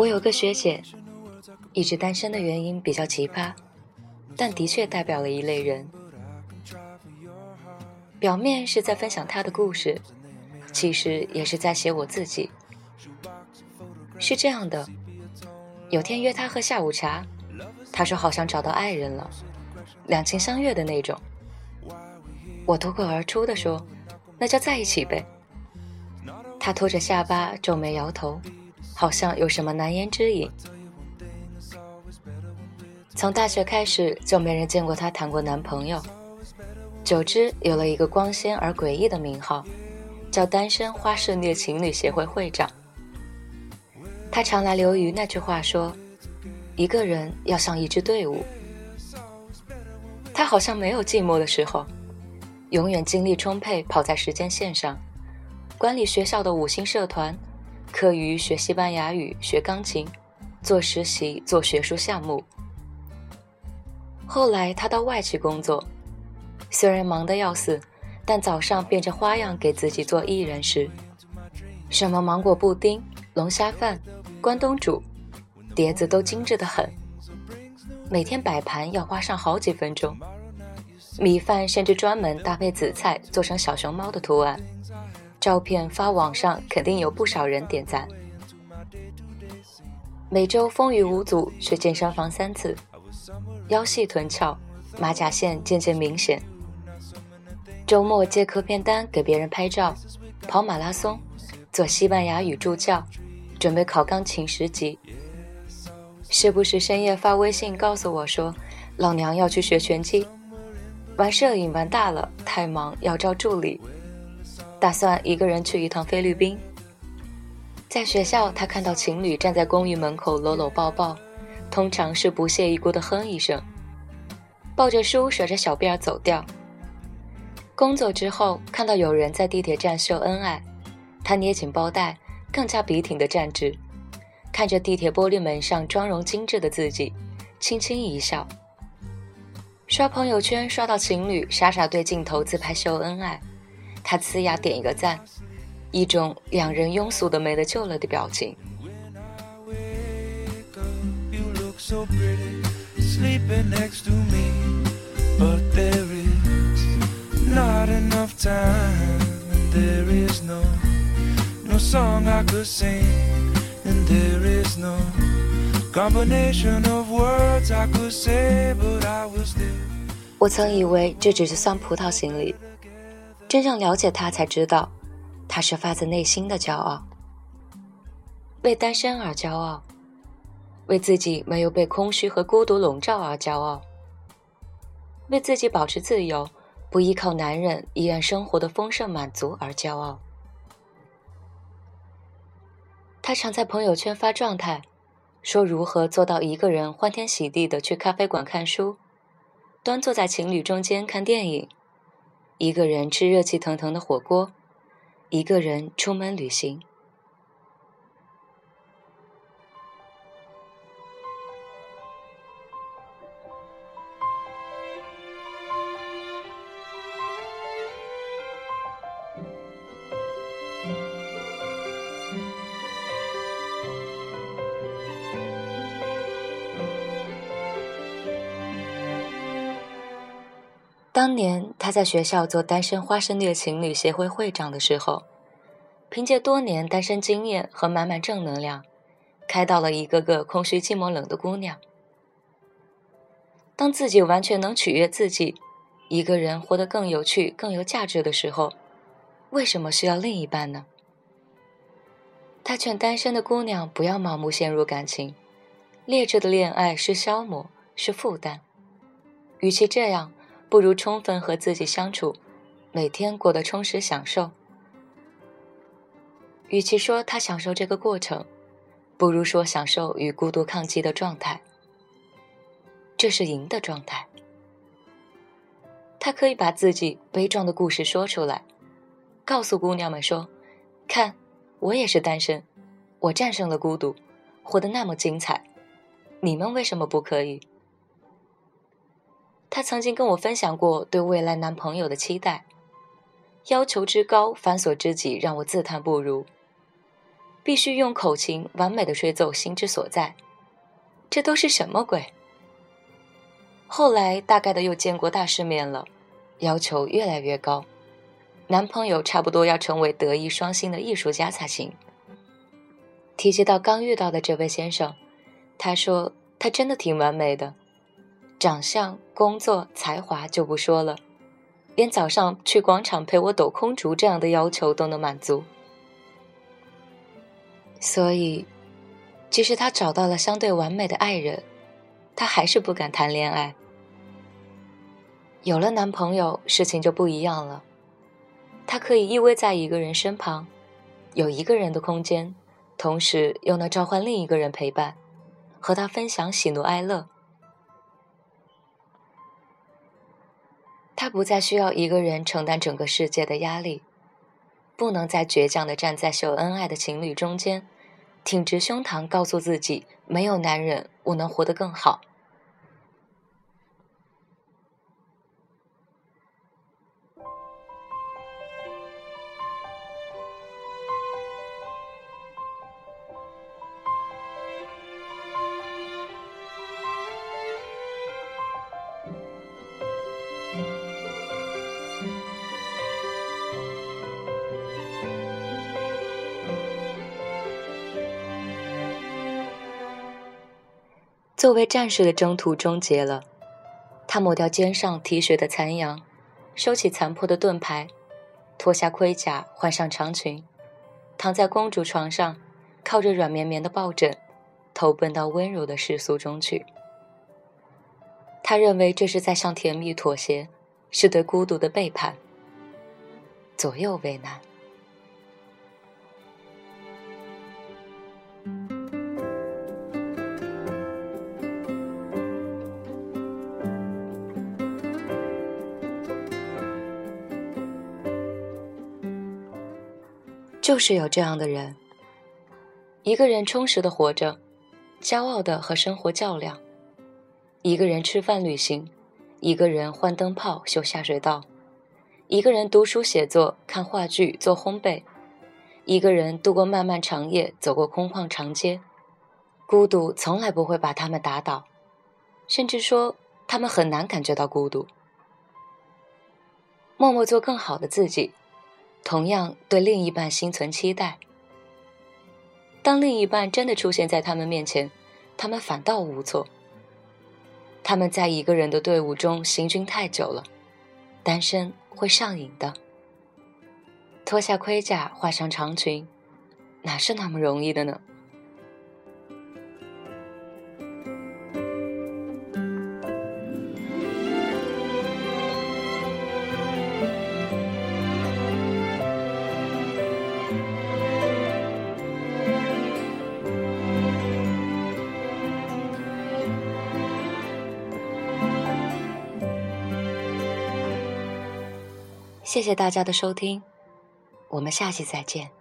我有个学姐，一直单身的原因比较奇葩，但的确代表了一类人。表面是在分享她的故事，其实也是在写我自己。是这样的，有天约她喝下午茶，她说好像找到爱人了，两情相悦的那种。我脱口而出的说：“那就在一起呗。”她拖着下巴，皱眉摇头，好像有什么难言之隐。从大学开始就没人见过她谈过男朋友。久之，有了一个光鲜而诡异的名号，叫“单身花式虐情侣协会会长”。他常来留于那句话说：“一个人要像一支队伍。”他好像没有寂寞的时候，永远精力充沛，跑在时间线上，管理学校的五星社团，课余学西班牙语、学钢琴，做实习、做学术项目。后来他到外企工作。虽然忙得要死，但早上变着花样给自己做一人食，什么芒果布丁、龙虾饭、关东煮，碟子都精致的很。每天摆盘要花上好几分钟，米饭甚至专门搭配紫菜做成小熊猫的图案，照片发网上肯定有不少人点赞。每周风雨无阻去健身房三次，腰细臀翘，马甲线渐渐明显。周末接客片单给别人拍照，跑马拉松，做西班牙语助教，准备考钢琴十级。时不时深夜发微信告诉我说：“老娘要去学拳击，玩摄影玩大了，太忙要招助理，打算一个人去一趟菲律宾。”在学校，他看到情侣站在公寓门口搂搂抱抱，通常是不屑一顾的哼一声，抱着书甩着小辫儿走掉。工作之后，看到有人在地铁站秀恩爱，他捏紧包带，更加笔挺的站直，看着地铁玻璃门上妆容精致的自己，轻轻一笑。刷朋友圈刷到情侣傻傻对镜头自拍秀恩爱，他呲牙点一个赞，一种两人庸俗的没得救了的表情。我曾以为这只是酸葡萄心理真正了解他才知道他是发自内心的骄傲为单身而骄傲为自己没有被空虚和孤独笼罩而骄傲为自己保持自由不依靠男人，依然生活的丰盛满足而骄傲。他常在朋友圈发状态，说如何做到一个人欢天喜地的去咖啡馆看书，端坐在情侣中间看电影，一个人吃热气腾腾的火锅，一个人出门旅行。当年他在学校做单身花生虐情侣协会会长的时候，凭借多年单身经验和满满正能量，开导了一个个空虚寂寞冷的姑娘。当自己完全能取悦自己，一个人活得更有趣、更有价值的时候，为什么需要另一半呢？他劝单身的姑娘不要盲目陷入感情，劣质的恋爱是消磨，是负担。与其这样。不如充分和自己相处，每天过得充实享受。与其说他享受这个过程，不如说享受与孤独抗击的状态。这是赢的状态。他可以把自己悲壮的故事说出来，告诉姑娘们说：“看，我也是单身，我战胜了孤独，活得那么精彩，你们为什么不可以？”她曾经跟我分享过对未来男朋友的期待，要求之高，繁琐之极，让我自叹不如。必须用口琴完美的吹奏心之所在。这都是什么鬼？后来大概的又见过大世面了，要求越来越高，男朋友差不多要成为德艺双馨的艺术家才行。提及到刚遇到的这位先生，他说他真的挺完美的，长相、工作、才华就不说了，连早上去广场陪我抖空竹这样的要求都能满足。所以。即使他找到了相对完美的爱人，他还是不敢谈恋爱。有了男朋友，事情就不一样了。他可以依偎在一个人身旁，有一个人的空间，同时又能召唤另一个人陪伴，和他分享喜怒哀乐。他不再需要一个人承担整个世界的压力，不能再倔强的站在秀恩爱的情侣中间。挺直胸膛，告诉自己：没有男人，我能活得更好。作为战士的征途终结了，他抹掉肩上提血的残阳，收起残破的盾牌，脱下盔甲，换上长裙，躺在公主床上，靠着软绵绵的抱枕，投奔到温柔的世俗中去。他认为这是在向甜蜜妥协，是对孤独的背叛。左右为难。就是有这样的人，一个人充实的活着，骄傲的和生活较量；一个人吃饭旅行，一个人换灯泡修下水道；一个人读书写作看话剧做烘焙；一个人度过漫漫长夜走过空旷长街。孤独从来不会把他们打倒，甚至说他们很难感觉到孤独。默默做更好的自己。同样对另一半心存期待。当另一半真的出现在他们面前，他们反倒无措。他们在一个人的队伍中行军太久了，单身会上瘾的。脱下盔甲，换上长裙，哪是那么容易的呢？谢谢大家的收听，我们下期再见。